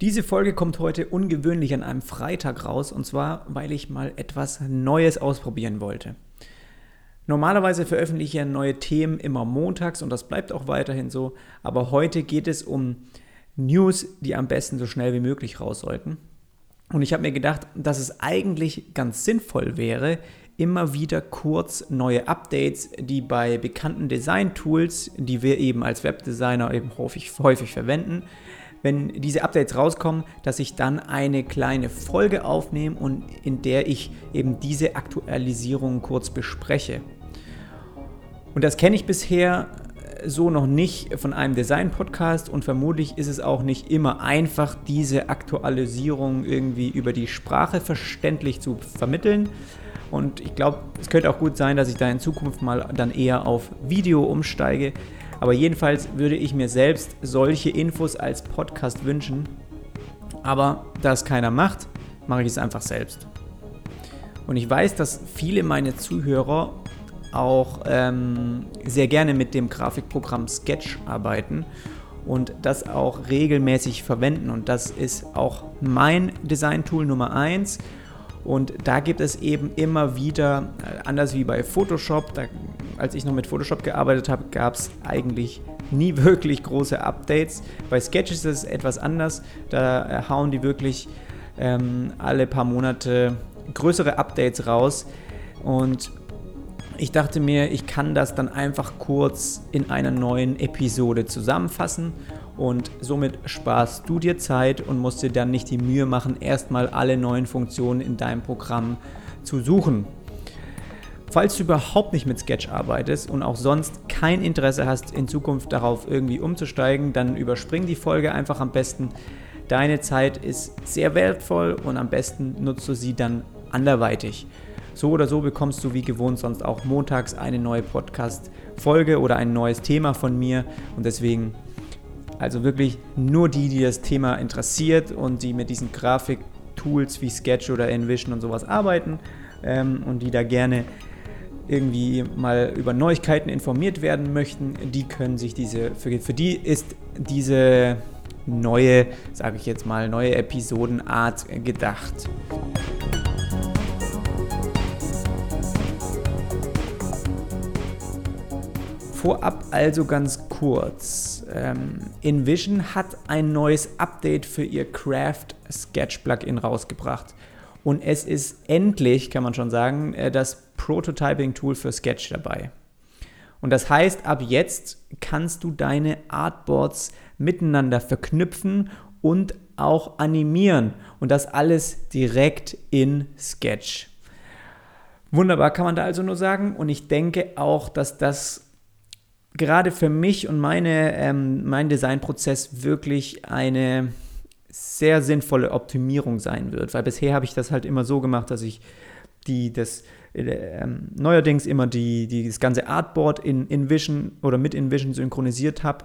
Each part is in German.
Diese Folge kommt heute ungewöhnlich an einem Freitag raus und zwar, weil ich mal etwas Neues ausprobieren wollte. Normalerweise veröffentliche ich ja neue Themen immer montags und das bleibt auch weiterhin so, aber heute geht es um News, die am besten so schnell wie möglich raus sollten. Und ich habe mir gedacht, dass es eigentlich ganz sinnvoll wäre, immer wieder kurz neue Updates, die bei bekannten Design-Tools, die wir eben als Webdesigner eben häufig, häufig verwenden, wenn diese Updates rauskommen, dass ich dann eine kleine Folge aufnehme und in der ich eben diese Aktualisierungen kurz bespreche. Und das kenne ich bisher so noch nicht von einem Design-Podcast und vermutlich ist es auch nicht immer einfach, diese Aktualisierung irgendwie über die Sprache verständlich zu vermitteln. Und ich glaube, es könnte auch gut sein, dass ich da in Zukunft mal dann eher auf Video umsteige. Aber jedenfalls würde ich mir selbst solche Infos als Podcast wünschen. Aber da es keiner macht, mache ich es einfach selbst. Und ich weiß, dass viele meiner Zuhörer auch ähm, sehr gerne mit dem Grafikprogramm Sketch arbeiten und das auch regelmäßig verwenden. Und das ist auch mein Design-Tool Nummer 1. Und da gibt es eben immer wieder, äh, anders wie bei Photoshop, da als ich noch mit Photoshop gearbeitet habe, gab es eigentlich nie wirklich große Updates. Bei Sketches ist es etwas anders. Da äh, hauen die wirklich ähm, alle paar Monate größere Updates raus. Und ich dachte mir, ich kann das dann einfach kurz in einer neuen Episode zusammenfassen und somit sparst du dir Zeit und musst dir dann nicht die Mühe machen, erstmal alle neuen Funktionen in deinem Programm zu suchen. Falls du überhaupt nicht mit Sketch arbeitest und auch sonst kein Interesse hast, in Zukunft darauf irgendwie umzusteigen, dann überspring die Folge einfach am besten. Deine Zeit ist sehr wertvoll und am besten nutzt du sie dann anderweitig. So oder so bekommst du wie gewohnt sonst auch montags eine neue Podcast-Folge oder ein neues Thema von mir und deswegen also wirklich nur die, die das Thema interessiert und die mit diesen Grafik-Tools wie Sketch oder Envision und sowas arbeiten ähm, und die da gerne irgendwie mal über Neuigkeiten informiert werden möchten, die können sich diese, für, für die ist diese neue, sage ich jetzt mal, neue Episodenart gedacht. Vorab also ganz kurz. Ähm, InVision hat ein neues Update für ihr Craft Sketch Plugin rausgebracht. Und es ist endlich, kann man schon sagen, äh, das Prototyping-Tool für Sketch dabei. Und das heißt, ab jetzt kannst du deine Artboards miteinander verknüpfen und auch animieren. Und das alles direkt in Sketch. Wunderbar kann man da also nur sagen. Und ich denke auch, dass das gerade für mich und meine, ähm, mein Designprozess wirklich eine sehr sinnvolle Optimierung sein wird, weil bisher habe ich das halt immer so gemacht, dass ich die, das äh, ähm, neuerdings immer die, die, das ganze Artboard in InVision oder mit InVision synchronisiert habe,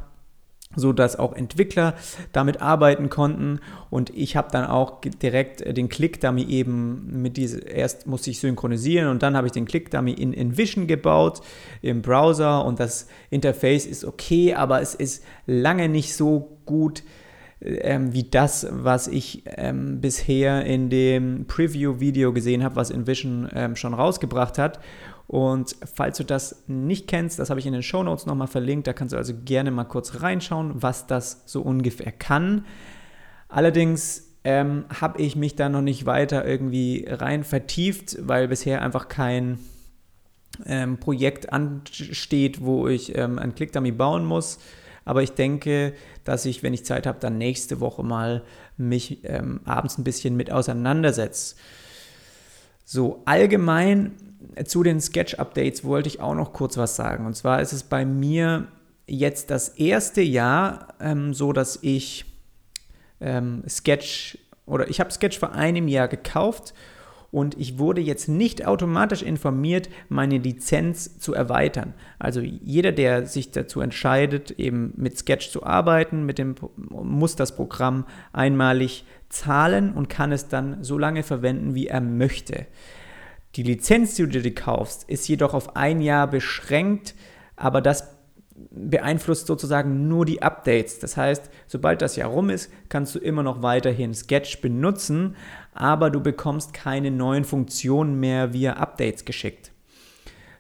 so dass auch Entwickler damit arbeiten konnten und ich habe dann auch direkt äh, den Click-Dummy eben mit diese erst musste ich synchronisieren und dann habe ich den Click-Dummy in InVision gebaut im Browser und das Interface ist okay, aber es ist lange nicht so gut ähm, wie das, was ich ähm, bisher in dem Preview-Video gesehen habe, was InVision ähm, schon rausgebracht hat. Und falls du das nicht kennst, das habe ich in den Show Notes nochmal verlinkt, da kannst du also gerne mal kurz reinschauen, was das so ungefähr kann. Allerdings ähm, habe ich mich da noch nicht weiter irgendwie rein vertieft, weil bisher einfach kein ähm, Projekt ansteht, wo ich ähm, ein ClickDummy bauen muss. Aber ich denke, dass ich, wenn ich Zeit habe, dann nächste Woche mal mich ähm, abends ein bisschen mit auseinandersetze. So, allgemein zu den Sketch-Updates wollte ich auch noch kurz was sagen. Und zwar ist es bei mir jetzt das erste Jahr ähm, so, dass ich ähm, Sketch oder ich habe Sketch vor einem Jahr gekauft und ich wurde jetzt nicht automatisch informiert, meine Lizenz zu erweitern. Also jeder, der sich dazu entscheidet, eben mit Sketch zu arbeiten, mit dem, muss das Programm einmalig zahlen und kann es dann so lange verwenden, wie er möchte. Die Lizenz, die du dir kaufst, ist jedoch auf ein Jahr beschränkt, aber das beeinflusst sozusagen nur die Updates. Das heißt, sobald das Jahr rum ist, kannst du immer noch weiterhin Sketch benutzen, aber du bekommst keine neuen Funktionen mehr via Updates geschickt.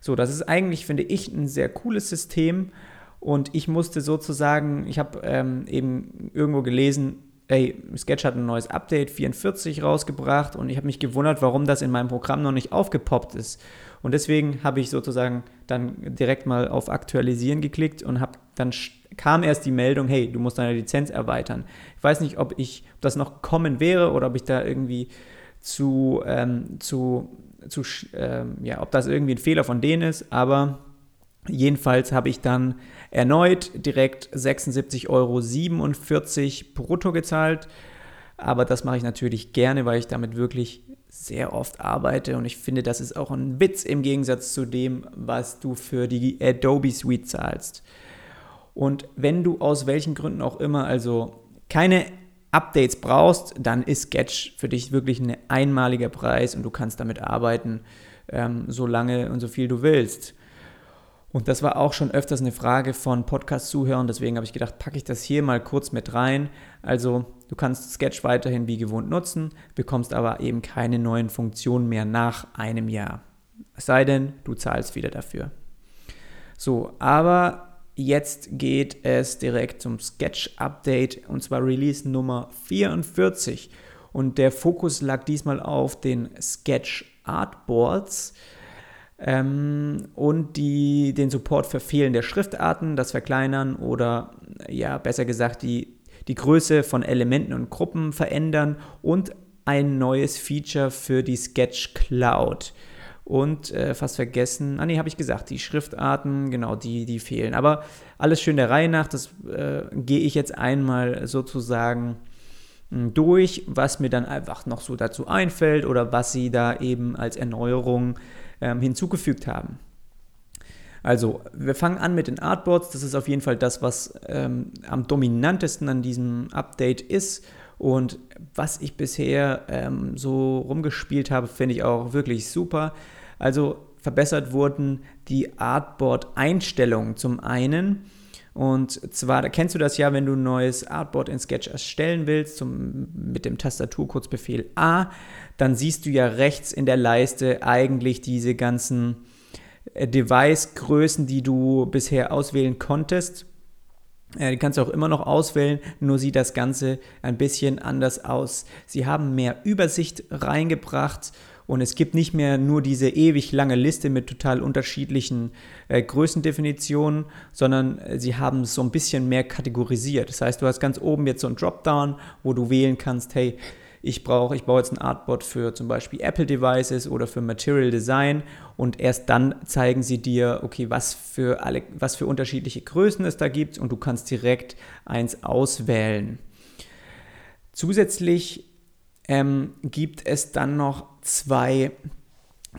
So, das ist eigentlich, finde ich, ein sehr cooles System und ich musste sozusagen, ich habe ähm, eben irgendwo gelesen, ey, Sketch hat ein neues Update 44 rausgebracht und ich habe mich gewundert, warum das in meinem Programm noch nicht aufgepoppt ist. Und deswegen habe ich sozusagen dann direkt mal auf Aktualisieren geklickt und habe dann kam erst die Meldung, hey, du musst deine Lizenz erweitern. Ich weiß nicht, ob ich ob das noch kommen wäre oder ob ich da irgendwie zu, ähm, zu, zu ähm, ja, ob das irgendwie ein Fehler von denen ist, aber jedenfalls habe ich dann erneut direkt 76,47 Euro brutto gezahlt. Aber das mache ich natürlich gerne, weil ich damit wirklich sehr oft arbeite und ich finde, das ist auch ein Witz im Gegensatz zu dem, was du für die Adobe Suite zahlst. Und wenn du aus welchen Gründen auch immer also keine Updates brauchst, dann ist Sketch für dich wirklich ein einmaliger Preis und du kannst damit arbeiten, ähm, so lange und so viel du willst. Und das war auch schon öfters eine Frage von Podcast-Zuhörern, deswegen habe ich gedacht, packe ich das hier mal kurz mit rein. Also du kannst Sketch weiterhin wie gewohnt nutzen, bekommst aber eben keine neuen Funktionen mehr nach einem Jahr. Es sei denn, du zahlst wieder dafür. So, aber jetzt geht es direkt zum Sketch-Update und zwar Release Nummer 44. Und der Fokus lag diesmal auf den Sketch Artboards ähm, und die, den Support für fehlende Schriftarten, das Verkleinern oder ja, besser gesagt, die, die Größe von Elementen und Gruppen verändern und ein neues Feature für die Sketch Cloud. Und äh, fast vergessen, ah nee, habe ich gesagt, die Schriftarten, genau, die, die fehlen. Aber alles schön der Reihe nach, das äh, gehe ich jetzt einmal sozusagen durch, was mir dann einfach noch so dazu einfällt oder was sie da eben als Erneuerung ähm, hinzugefügt haben. Also, wir fangen an mit den Artboards. Das ist auf jeden Fall das, was ähm, am dominantesten an diesem Update ist. Und was ich bisher ähm, so rumgespielt habe, finde ich auch wirklich super. Also verbessert wurden die Artboard-Einstellungen zum einen. Und zwar, kennst du das ja, wenn du ein neues Artboard in Sketch erstellen willst, zum, mit dem Tastaturkurzbefehl A, dann siehst du ja rechts in der Leiste eigentlich diese ganzen äh, Device-Größen, die du bisher auswählen konntest. Äh, die kannst du auch immer noch auswählen, nur sieht das Ganze ein bisschen anders aus. Sie haben mehr Übersicht reingebracht und es gibt nicht mehr nur diese ewig lange Liste mit total unterschiedlichen äh, Größendefinitionen, sondern äh, sie haben es so ein bisschen mehr kategorisiert. Das heißt, du hast ganz oben jetzt so ein Dropdown, wo du wählen kannst, hey, ich brauche, ich baue jetzt ein Artboard für zum Beispiel Apple Devices oder für Material Design und erst dann zeigen sie dir, okay, was für alle, was für unterschiedliche Größen es da gibt und du kannst direkt eins auswählen. Zusätzlich ähm, gibt es dann noch zwei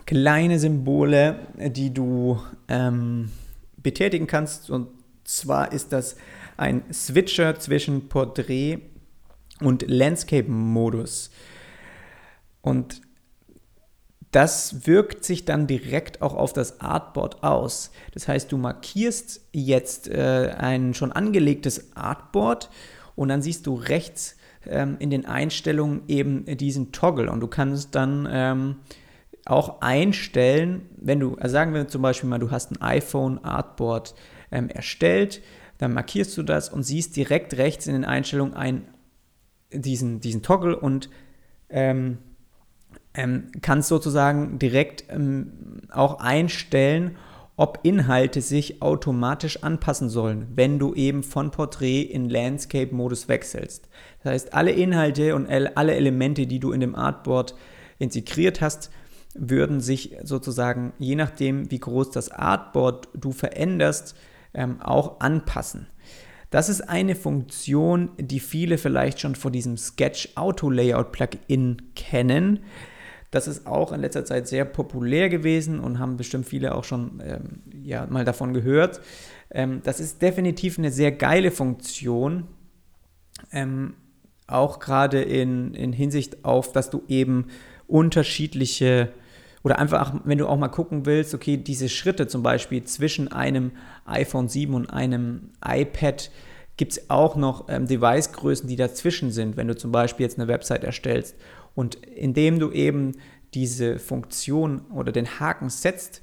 kleine Symbole, die du ähm, betätigen kannst. Und zwar ist das ein Switcher zwischen Porträt und Landscape-Modus. Und das wirkt sich dann direkt auch auf das Artboard aus. Das heißt, du markierst jetzt äh, ein schon angelegtes Artboard und dann siehst du rechts ähm, in den Einstellungen eben diesen Toggle. Und du kannst dann ähm, auch einstellen, wenn du, also sagen wir zum Beispiel mal, du hast ein iPhone Artboard ähm, erstellt, dann markierst du das und siehst direkt rechts in den Einstellungen ein, diesen, diesen Toggle und ähm, ähm, kannst sozusagen direkt ähm, auch einstellen, ob Inhalte sich automatisch anpassen sollen, wenn du eben von Porträt in Landscape-Modus wechselst. Das heißt, alle Inhalte und alle Elemente, die du in dem Artboard integriert hast, würden sich sozusagen, je nachdem, wie groß das Artboard du veränderst, ähm, auch anpassen. Das ist eine Funktion, die viele vielleicht schon von diesem Sketch Auto Layout Plugin kennen. Das ist auch in letzter Zeit sehr populär gewesen und haben bestimmt viele auch schon ähm, ja, mal davon gehört. Ähm, das ist definitiv eine sehr geile Funktion. Ähm, auch gerade in, in Hinsicht auf, dass du eben unterschiedliche oder einfach, wenn du auch mal gucken willst, okay, diese Schritte zum Beispiel zwischen einem iPhone 7 und einem iPad, gibt es auch noch ähm, Device-Größen, die dazwischen sind, wenn du zum Beispiel jetzt eine Website erstellst. Und indem du eben diese Funktion oder den Haken setzt,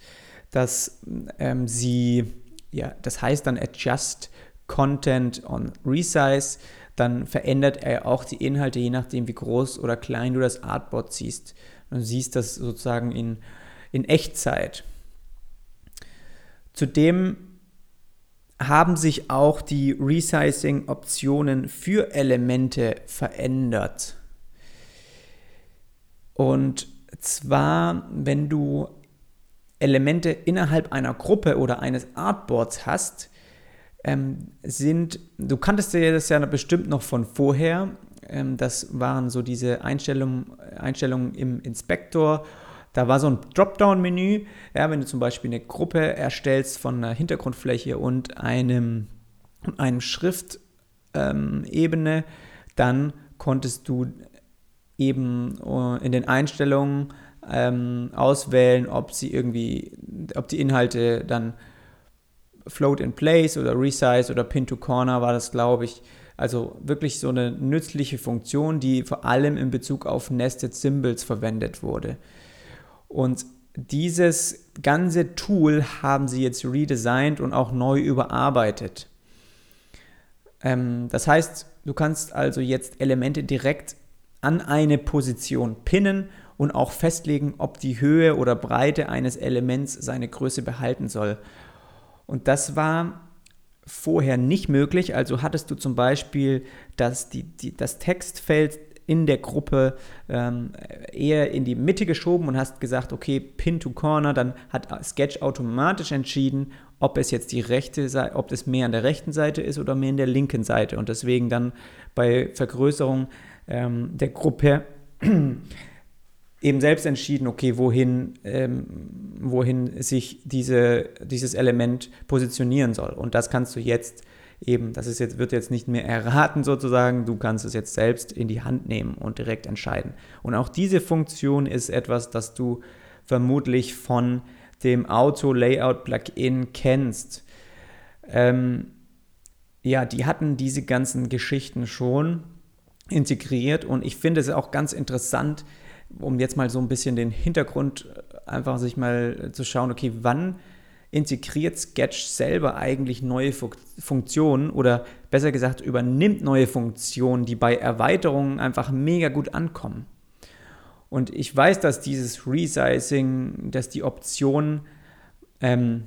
dass ähm, sie, ja, das heißt dann Adjust Content on Resize, dann verändert er auch die Inhalte, je nachdem, wie groß oder klein du das Artboard siehst. Du siehst das sozusagen in, in Echtzeit. Zudem haben sich auch die Resizing-Optionen für Elemente verändert. Und zwar, wenn du Elemente innerhalb einer Gruppe oder eines Artboards hast, ähm, sind, du kanntest ja das ja bestimmt noch von vorher, ähm, das waren so diese Einstellungen, Einstellungen im Inspektor. Da war so ein Dropdown-Menü, ja, wenn du zum Beispiel eine Gruppe erstellst von einer Hintergrundfläche und einem, einem Schriftebene, ähm, dann konntest du eben äh, in den Einstellungen ähm, auswählen, ob sie irgendwie, ob die Inhalte dann Float in Place oder Resize oder Pin to Corner war das, glaube ich. Also wirklich so eine nützliche Funktion, die vor allem in Bezug auf Nested Symbols verwendet wurde. Und dieses ganze Tool haben sie jetzt redesigned und auch neu überarbeitet. Ähm, das heißt, du kannst also jetzt Elemente direkt an eine Position pinnen und auch festlegen, ob die Höhe oder Breite eines Elements seine Größe behalten soll. Und das war vorher nicht möglich. Also hattest du zum Beispiel dass die, die, das Textfeld in der Gruppe ähm, eher in die Mitte geschoben und hast gesagt, okay, Pin to Corner, dann hat Sketch automatisch entschieden, ob es jetzt die rechte Seite, ob es mehr an der rechten Seite ist oder mehr an der linken Seite und deswegen dann bei Vergrößerung ähm, der Gruppe eben selbst entschieden, okay, wohin, ähm, wohin sich diese, dieses Element positionieren soll. Und das kannst du jetzt eben, das ist jetzt, wird jetzt nicht mehr erraten sozusagen, du kannst es jetzt selbst in die Hand nehmen und direkt entscheiden. Und auch diese Funktion ist etwas, das du vermutlich von dem Auto-Layout-Plugin kennst. Ähm, ja, die hatten diese ganzen Geschichten schon integriert und ich finde es auch ganz interessant, um jetzt mal so ein bisschen den Hintergrund äh, einfach sich mal zu schauen, okay, wann integriert Sketch selber eigentlich neue Funktionen oder besser gesagt übernimmt neue Funktionen, die bei Erweiterungen einfach mega gut ankommen. Und ich weiß, dass dieses Resizing, dass die Optionen ähm,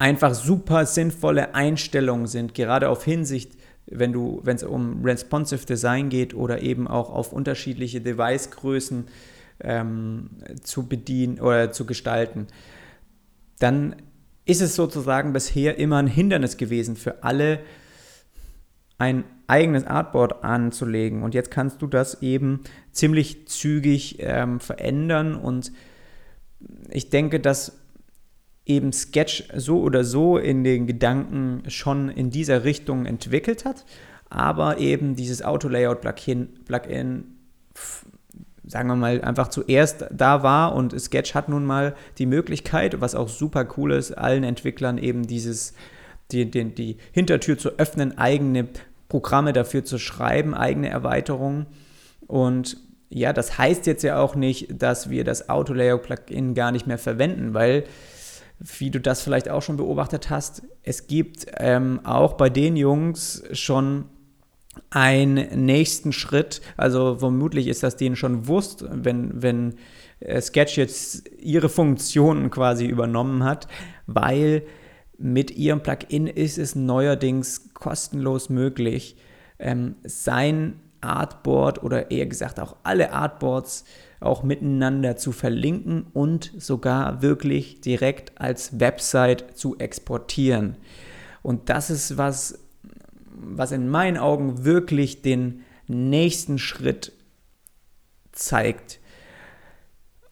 einfach super sinnvolle Einstellungen sind, gerade auf Hinsicht wenn du, wenn es um responsive Design geht oder eben auch auf unterschiedliche Device-Größen ähm, zu bedienen oder zu gestalten, dann ist es sozusagen bisher immer ein Hindernis gewesen für alle, ein eigenes Artboard anzulegen. Und jetzt kannst du das eben ziemlich zügig ähm, verändern. Und ich denke, dass eben Sketch so oder so in den Gedanken schon in dieser Richtung entwickelt hat, aber eben dieses Auto-Layout-Plugin, Plugin, sagen wir mal, einfach zuerst da war und Sketch hat nun mal die Möglichkeit, was auch super cool ist, allen Entwicklern eben dieses, die, die, die Hintertür zu öffnen, eigene Programme dafür zu schreiben, eigene Erweiterungen. Und ja, das heißt jetzt ja auch nicht, dass wir das Auto-Layout-Plugin gar nicht mehr verwenden, weil wie du das vielleicht auch schon beobachtet hast, es gibt ähm, auch bei den Jungs schon einen nächsten Schritt. Also vermutlich ist das denen schon bewusst, wenn, wenn äh, Sketch jetzt ihre Funktionen quasi übernommen hat, weil mit ihrem Plugin ist es neuerdings kostenlos möglich, ähm, sein Artboard oder eher gesagt auch alle Artboards auch miteinander zu verlinken und sogar wirklich direkt als Website zu exportieren. Und das ist was, was in meinen Augen wirklich den nächsten Schritt zeigt.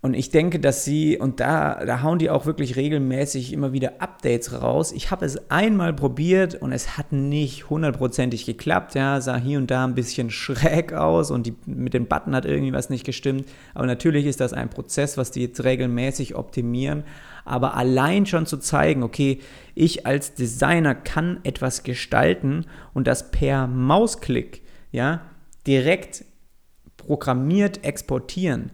Und ich denke, dass sie, und da, da hauen die auch wirklich regelmäßig immer wieder Updates raus. Ich habe es einmal probiert und es hat nicht hundertprozentig geklappt. Ja, sah hier und da ein bisschen schräg aus und die, mit dem Button hat irgendwie was nicht gestimmt. Aber natürlich ist das ein Prozess, was die jetzt regelmäßig optimieren. Aber allein schon zu zeigen, okay, ich als Designer kann etwas gestalten und das per Mausklick, ja, direkt programmiert exportieren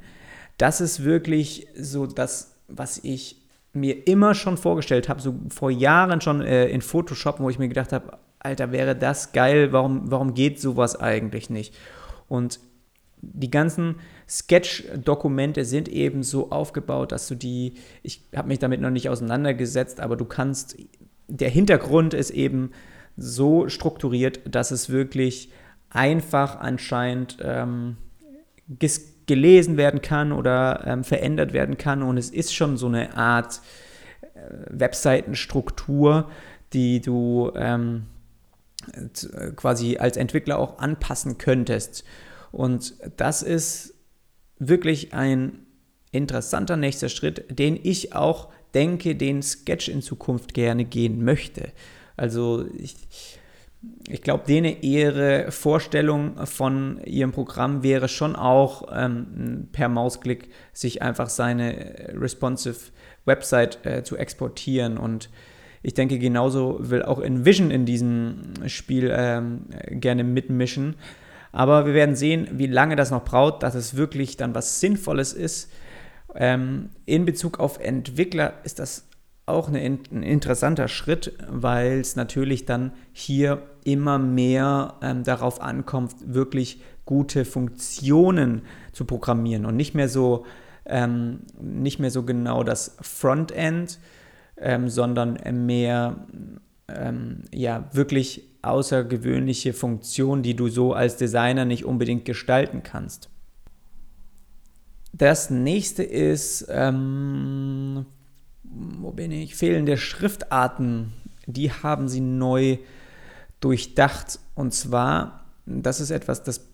das ist wirklich so das, was ich mir immer schon vorgestellt habe, so vor Jahren schon äh, in Photoshop, wo ich mir gedacht habe, Alter, wäre das geil, warum, warum geht sowas eigentlich nicht? Und die ganzen Sketch-Dokumente sind eben so aufgebaut, dass du die, ich habe mich damit noch nicht auseinandergesetzt, aber du kannst, der Hintergrund ist eben so strukturiert, dass es wirklich einfach anscheinend ähm, gelesen werden kann oder ähm, verändert werden kann. Und es ist schon so eine Art äh, Webseitenstruktur, die du ähm, äh, quasi als Entwickler auch anpassen könntest. Und das ist wirklich ein interessanter nächster Schritt, den ich auch denke, den Sketch in Zukunft gerne gehen möchte. Also ich, ich glaube, denen ihre Vorstellung von ihrem Programm wäre schon auch ähm, per Mausklick sich einfach seine responsive Website äh, zu exportieren. Und ich denke, genauso will auch InVision in diesem Spiel ähm, gerne mitmischen. Aber wir werden sehen, wie lange das noch braucht, dass es wirklich dann was Sinnvolles ist. Ähm, in Bezug auf Entwickler ist das auch eine, ein interessanter Schritt, weil es natürlich dann hier immer mehr ähm, darauf ankommt, wirklich gute Funktionen zu programmieren und nicht mehr so, ähm, nicht mehr so genau das Frontend, ähm, sondern mehr ähm, ja, wirklich außergewöhnliche Funktionen, die du so als Designer nicht unbedingt gestalten kannst. Das nächste ist ähm, wo bin ich? Fehlende Schriftarten, die haben sie neu durchdacht. Und zwar, das ist etwas, das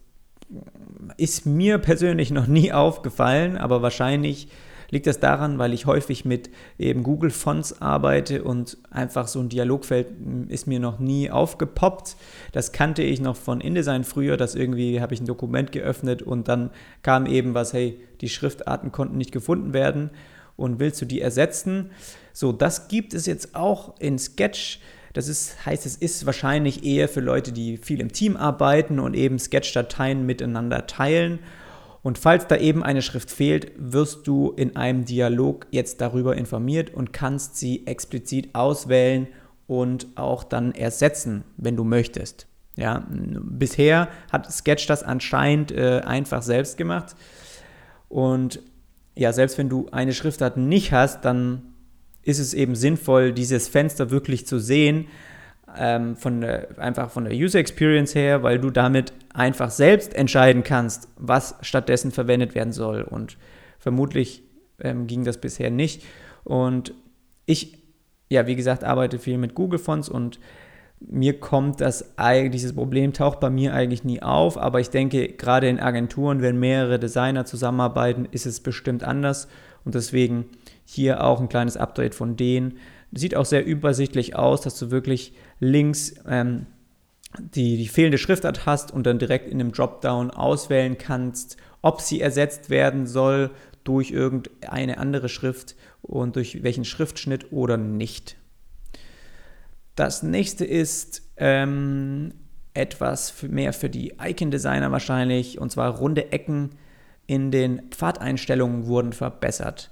ist mir persönlich noch nie aufgefallen, aber wahrscheinlich liegt das daran, weil ich häufig mit eben Google Fonts arbeite und einfach so ein Dialogfeld ist mir noch nie aufgepoppt. Das kannte ich noch von InDesign früher, dass irgendwie habe ich ein Dokument geöffnet und dann kam eben was, hey, die Schriftarten konnten nicht gefunden werden und willst du die ersetzen? So, das gibt es jetzt auch in Sketch. Das ist, heißt, es ist wahrscheinlich eher für Leute, die viel im Team arbeiten und eben Sketch-Dateien miteinander teilen. Und falls da eben eine Schrift fehlt, wirst du in einem Dialog jetzt darüber informiert und kannst sie explizit auswählen und auch dann ersetzen, wenn du möchtest. Ja, bisher hat Sketch das anscheinend äh, einfach selbst gemacht. Und ja, selbst wenn du eine Schriftart nicht hast, dann ist es eben sinnvoll, dieses Fenster wirklich zu sehen, ähm, von der, einfach von der User Experience her, weil du damit einfach selbst entscheiden kannst, was stattdessen verwendet werden soll. Und vermutlich ähm, ging das bisher nicht. Und ich, ja, wie gesagt, arbeite viel mit Google Fonts und mir kommt das dieses Problem taucht bei mir eigentlich nie auf, aber ich denke, gerade in Agenturen, wenn mehrere Designer zusammenarbeiten, ist es bestimmt anders und deswegen hier auch ein kleines Update von denen. Sieht auch sehr übersichtlich aus, dass du wirklich links ähm, die, die fehlende Schriftart hast und dann direkt in einem Dropdown auswählen kannst, ob sie ersetzt werden soll durch irgendeine andere Schrift und durch welchen Schriftschnitt oder nicht. Das nächste ist ähm, etwas mehr für die Icon-Designer wahrscheinlich, und zwar runde Ecken in den Pfadeinstellungen wurden verbessert.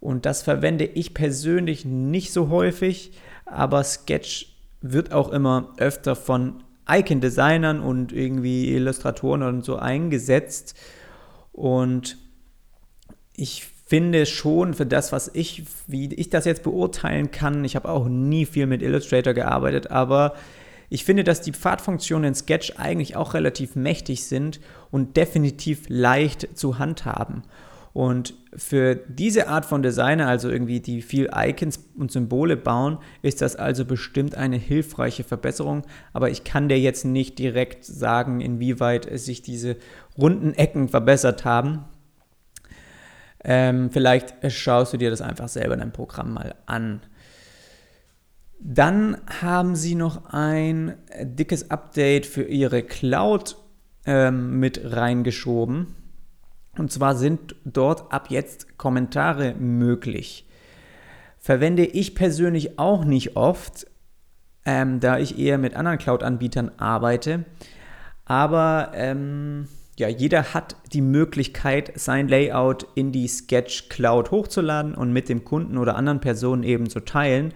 Und das verwende ich persönlich nicht so häufig, aber Sketch wird auch immer öfter von Icon-Designern und irgendwie Illustratoren und so eingesetzt. Und ich finde schon für das, was ich, wie ich das jetzt beurteilen kann, ich habe auch nie viel mit Illustrator gearbeitet, aber ich finde, dass die Pfadfunktionen in Sketch eigentlich auch relativ mächtig sind und definitiv leicht zu handhaben. Und für diese Art von Designer, also irgendwie die viel Icons und Symbole bauen, ist das also bestimmt eine hilfreiche Verbesserung. Aber ich kann dir jetzt nicht direkt sagen, inwieweit sich diese runden Ecken verbessert haben. Ähm, vielleicht schaust du dir das einfach selber in deinem Programm mal an. Dann haben sie noch ein dickes Update für ihre Cloud ähm, mit reingeschoben. Und zwar sind dort ab jetzt Kommentare möglich. Verwende ich persönlich auch nicht oft, ähm, da ich eher mit anderen Cloud-Anbietern arbeite. Aber ähm, ja, jeder hat die Möglichkeit, sein Layout in die Sketch Cloud hochzuladen und mit dem Kunden oder anderen Personen eben zu teilen.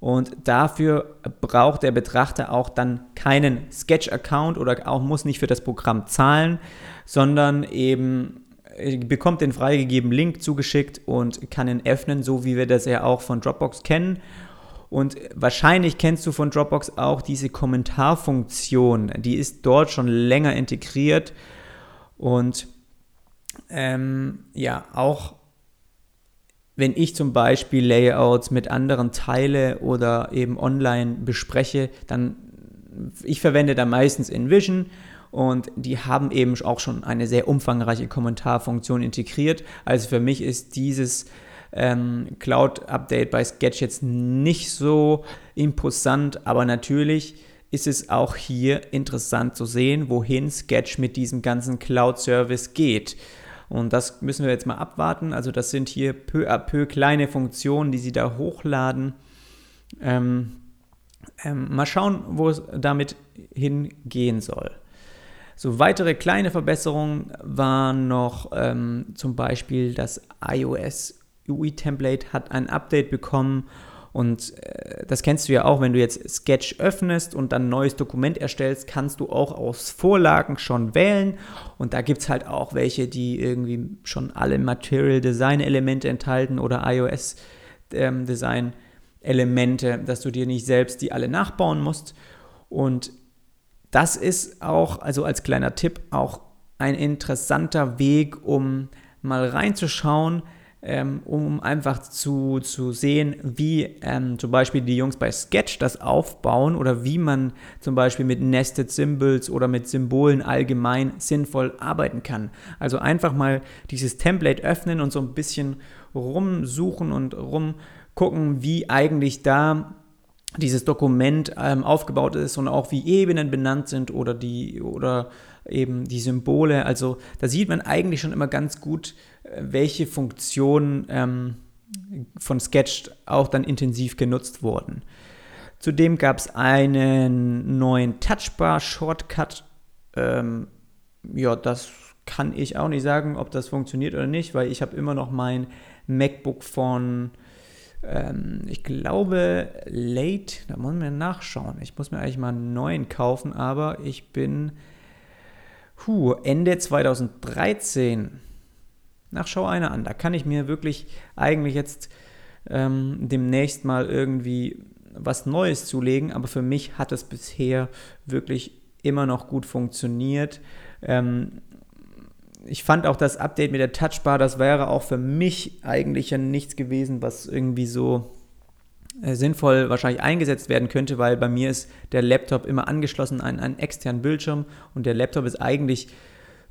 Und dafür braucht der Betrachter auch dann keinen Sketch-Account oder auch muss nicht für das Programm zahlen, sondern eben äh, bekommt den freigegebenen Link zugeschickt und kann ihn öffnen, so wie wir das ja auch von Dropbox kennen. Und wahrscheinlich kennst du von Dropbox auch diese Kommentarfunktion. Die ist dort schon länger integriert. Und ähm, ja, auch wenn ich zum Beispiel Layouts mit anderen teile oder eben online bespreche, dann ich verwende da meistens InVision und die haben eben auch schon eine sehr umfangreiche Kommentarfunktion integriert. Also für mich ist dieses ähm, Cloud-Update bei Sketch jetzt nicht so imposant, aber natürlich ist es auch hier interessant zu sehen, wohin Sketch mit diesem ganzen Cloud-Service geht. Und das müssen wir jetzt mal abwarten. Also das sind hier peu à peu kleine Funktionen, die Sie da hochladen. Ähm, ähm, mal schauen, wo es damit hingehen soll. So weitere kleine Verbesserungen waren noch ähm, zum Beispiel das iOS UI-Template hat ein Update bekommen und äh, das kennst du ja auch, wenn du jetzt Sketch öffnest und dann ein neues Dokument erstellst, kannst du auch aus Vorlagen schon wählen. Und da gibt es halt auch welche, die irgendwie schon alle Material Design Elemente enthalten oder iOS ähm, Design Elemente, dass du dir nicht selbst die alle nachbauen musst. Und das ist auch, also als kleiner Tipp, auch ein interessanter Weg, um mal reinzuschauen, ähm, um einfach zu, zu sehen, wie ähm, zum Beispiel die Jungs bei Sketch das aufbauen oder wie man zum Beispiel mit Nested Symbols oder mit Symbolen allgemein sinnvoll arbeiten kann. Also einfach mal dieses Template öffnen und so ein bisschen rumsuchen und rumgucken, wie eigentlich da dieses Dokument ähm, aufgebaut ist und auch wie Ebenen benannt sind oder die oder eben die Symbole. Also da sieht man eigentlich schon immer ganz gut, äh, welche Funktionen ähm, von Sketch auch dann intensiv genutzt wurden. Zudem gab es einen neuen Touchbar-Shortcut. Ähm, ja, das kann ich auch nicht sagen, ob das funktioniert oder nicht, weil ich habe immer noch mein MacBook von, ähm, ich glaube, Late, da muss man nachschauen. Ich muss mir eigentlich mal einen neuen kaufen, aber ich bin Puh, Ende 2013. Nach schau einer an. Da kann ich mir wirklich eigentlich jetzt ähm, demnächst mal irgendwie was Neues zulegen, aber für mich hat es bisher wirklich immer noch gut funktioniert. Ähm, ich fand auch das Update mit der Touchbar, das wäre auch für mich eigentlich ja nichts gewesen, was irgendwie so sinnvoll wahrscheinlich eingesetzt werden könnte, weil bei mir ist der Laptop immer angeschlossen an einen externen Bildschirm und der Laptop ist eigentlich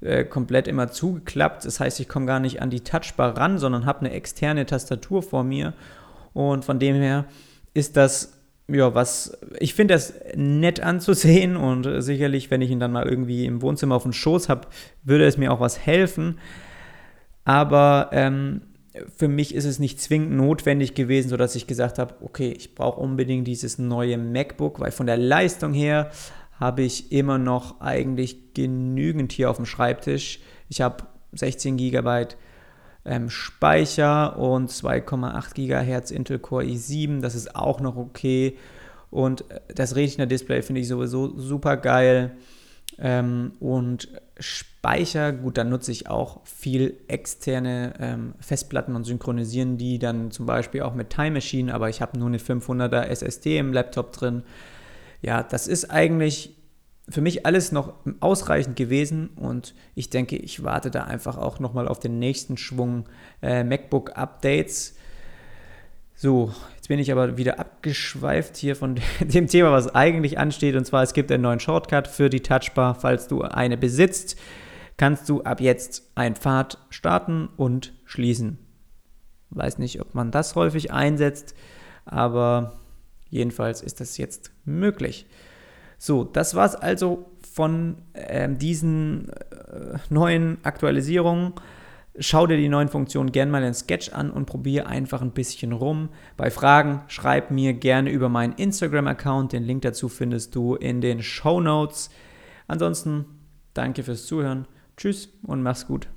äh, komplett immer zugeklappt. Das heißt, ich komme gar nicht an die Touchbar ran, sondern habe eine externe Tastatur vor mir und von dem her ist das ja, was ich finde das nett anzusehen und sicherlich, wenn ich ihn dann mal irgendwie im Wohnzimmer auf dem Schoß habe, würde es mir auch was helfen. Aber ähm, für mich ist es nicht zwingend notwendig gewesen, sodass ich gesagt habe, okay, ich brauche unbedingt dieses neue MacBook, weil von der Leistung her habe ich immer noch eigentlich genügend hier auf dem Schreibtisch. Ich habe 16 GB ähm, Speicher und 2,8 GHz Intel Core i7, das ist auch noch okay. Und das Retina-Display finde ich sowieso super geil. Ähm, und Speicher, gut, dann nutze ich auch viel externe ähm, Festplatten und synchronisieren die dann zum Beispiel auch mit Time Machine, aber ich habe nur eine 500er SSD im Laptop drin. Ja, das ist eigentlich für mich alles noch ausreichend gewesen und ich denke, ich warte da einfach auch nochmal auf den nächsten Schwung äh, MacBook-Updates. So, Jetzt bin ich aber wieder abgeschweift hier von dem Thema, was eigentlich ansteht. Und zwar, es gibt einen neuen Shortcut für die Touchbar, falls du eine besitzt. Kannst du ab jetzt ein Pfad starten und schließen. Weiß nicht, ob man das häufig einsetzt, aber jedenfalls ist das jetzt möglich. So, das war's also von äh, diesen äh, neuen Aktualisierungen. Schau dir die neuen Funktionen gerne mal in Sketch an und probiere einfach ein bisschen rum. Bei Fragen schreib mir gerne über meinen Instagram-Account. Den Link dazu findest du in den Show Notes. Ansonsten danke fürs Zuhören. Tschüss und mach's gut.